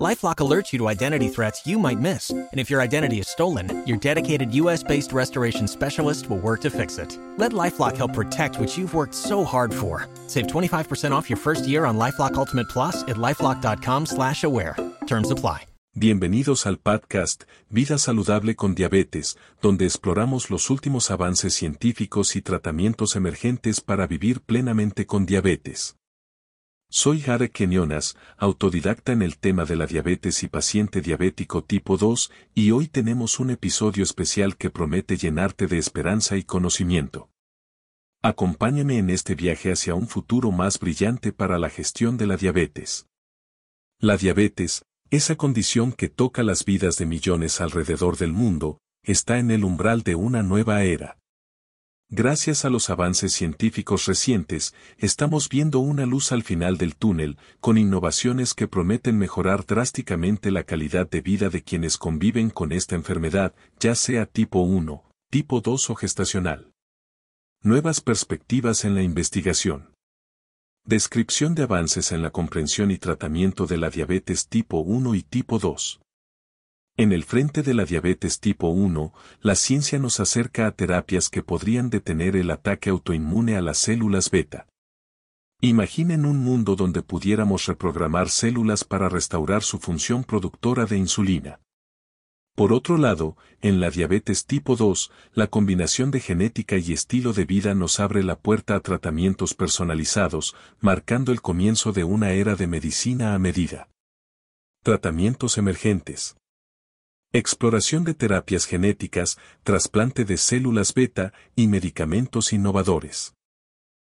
LifeLock alerts you to identity threats you might miss, and if your identity is stolen, your dedicated U.S.-based restoration specialist will work to fix it. Let LifeLock help protect what you've worked so hard for. Save 25% off your first year on LifeLock Ultimate Plus at lifeLock.com/aware. Terms apply. Bienvenidos al podcast Vida Saludable con Diabetes, donde exploramos los últimos avances científicos y tratamientos emergentes para vivir plenamente con diabetes. Soy Jare Kenyonas, autodidacta en el tema de la diabetes y paciente diabético tipo 2, y hoy tenemos un episodio especial que promete llenarte de esperanza y conocimiento. Acompáñame en este viaje hacia un futuro más brillante para la gestión de la diabetes. La diabetes, esa condición que toca las vidas de millones alrededor del mundo, está en el umbral de una nueva era. Gracias a los avances científicos recientes, estamos viendo una luz al final del túnel, con innovaciones que prometen mejorar drásticamente la calidad de vida de quienes conviven con esta enfermedad, ya sea tipo 1, tipo 2 o gestacional. Nuevas perspectivas en la investigación. Descripción de avances en la comprensión y tratamiento de la diabetes tipo 1 y tipo 2. En el frente de la diabetes tipo 1, la ciencia nos acerca a terapias que podrían detener el ataque autoinmune a las células beta. Imaginen un mundo donde pudiéramos reprogramar células para restaurar su función productora de insulina. Por otro lado, en la diabetes tipo 2, la combinación de genética y estilo de vida nos abre la puerta a tratamientos personalizados, marcando el comienzo de una era de medicina a medida. Tratamientos emergentes. Exploración de terapias genéticas, trasplante de células beta y medicamentos innovadores.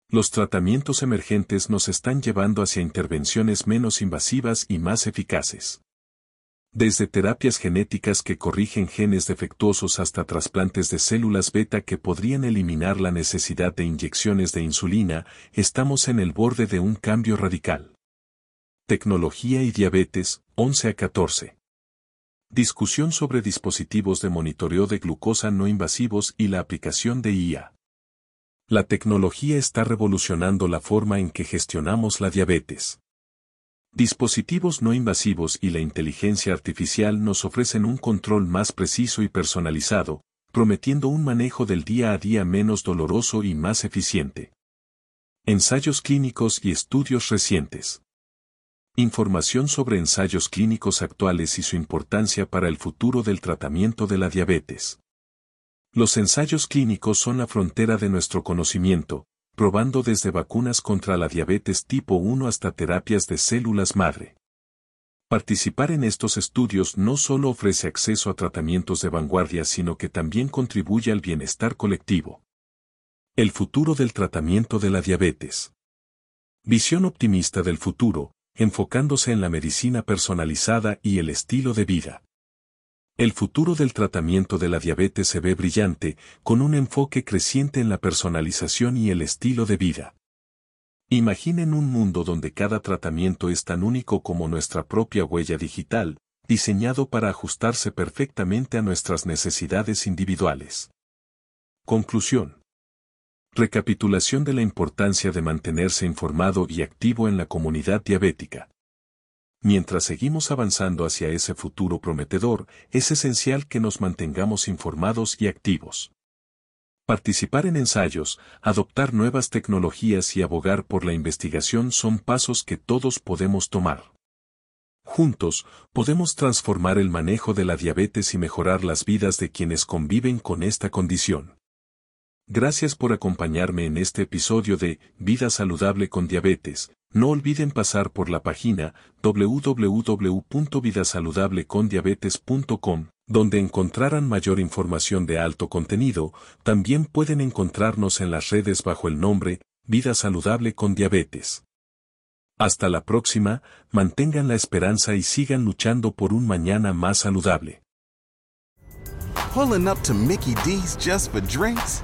Los tratamientos emergentes nos están llevando hacia intervenciones menos invasivas y más eficaces. Desde terapias genéticas que corrigen genes defectuosos hasta trasplantes de células beta que podrían eliminar la necesidad de inyecciones de insulina, estamos en el borde de un cambio radical. Tecnología y diabetes, 11 a 14. Discusión sobre dispositivos de monitoreo de glucosa no invasivos y la aplicación de IA. La tecnología está revolucionando la forma en que gestionamos la diabetes. Dispositivos no invasivos y la inteligencia artificial nos ofrecen un control más preciso y personalizado, prometiendo un manejo del día a día menos doloroso y más eficiente. Ensayos clínicos y estudios recientes. Información sobre ensayos clínicos actuales y su importancia para el futuro del tratamiento de la diabetes. Los ensayos clínicos son la frontera de nuestro conocimiento, probando desde vacunas contra la diabetes tipo 1 hasta terapias de células madre. Participar en estos estudios no solo ofrece acceso a tratamientos de vanguardia, sino que también contribuye al bienestar colectivo. El futuro del tratamiento de la diabetes. Visión optimista del futuro, enfocándose en la medicina personalizada y el estilo de vida. El futuro del tratamiento de la diabetes se ve brillante, con un enfoque creciente en la personalización y el estilo de vida. Imaginen un mundo donde cada tratamiento es tan único como nuestra propia huella digital, diseñado para ajustarse perfectamente a nuestras necesidades individuales. Conclusión. Recapitulación de la importancia de mantenerse informado y activo en la comunidad diabética. Mientras seguimos avanzando hacia ese futuro prometedor, es esencial que nos mantengamos informados y activos. Participar en ensayos, adoptar nuevas tecnologías y abogar por la investigación son pasos que todos podemos tomar. Juntos, podemos transformar el manejo de la diabetes y mejorar las vidas de quienes conviven con esta condición. Gracias por acompañarme en este episodio de Vida Saludable con Diabetes. No olviden pasar por la página www.vidasaludablecondiabetes.com, donde encontrarán mayor información de alto contenido. También pueden encontrarnos en las redes bajo el nombre Vida Saludable con Diabetes. Hasta la próxima, mantengan la esperanza y sigan luchando por un mañana más saludable. Pulling up to Mickey D's just for drinks?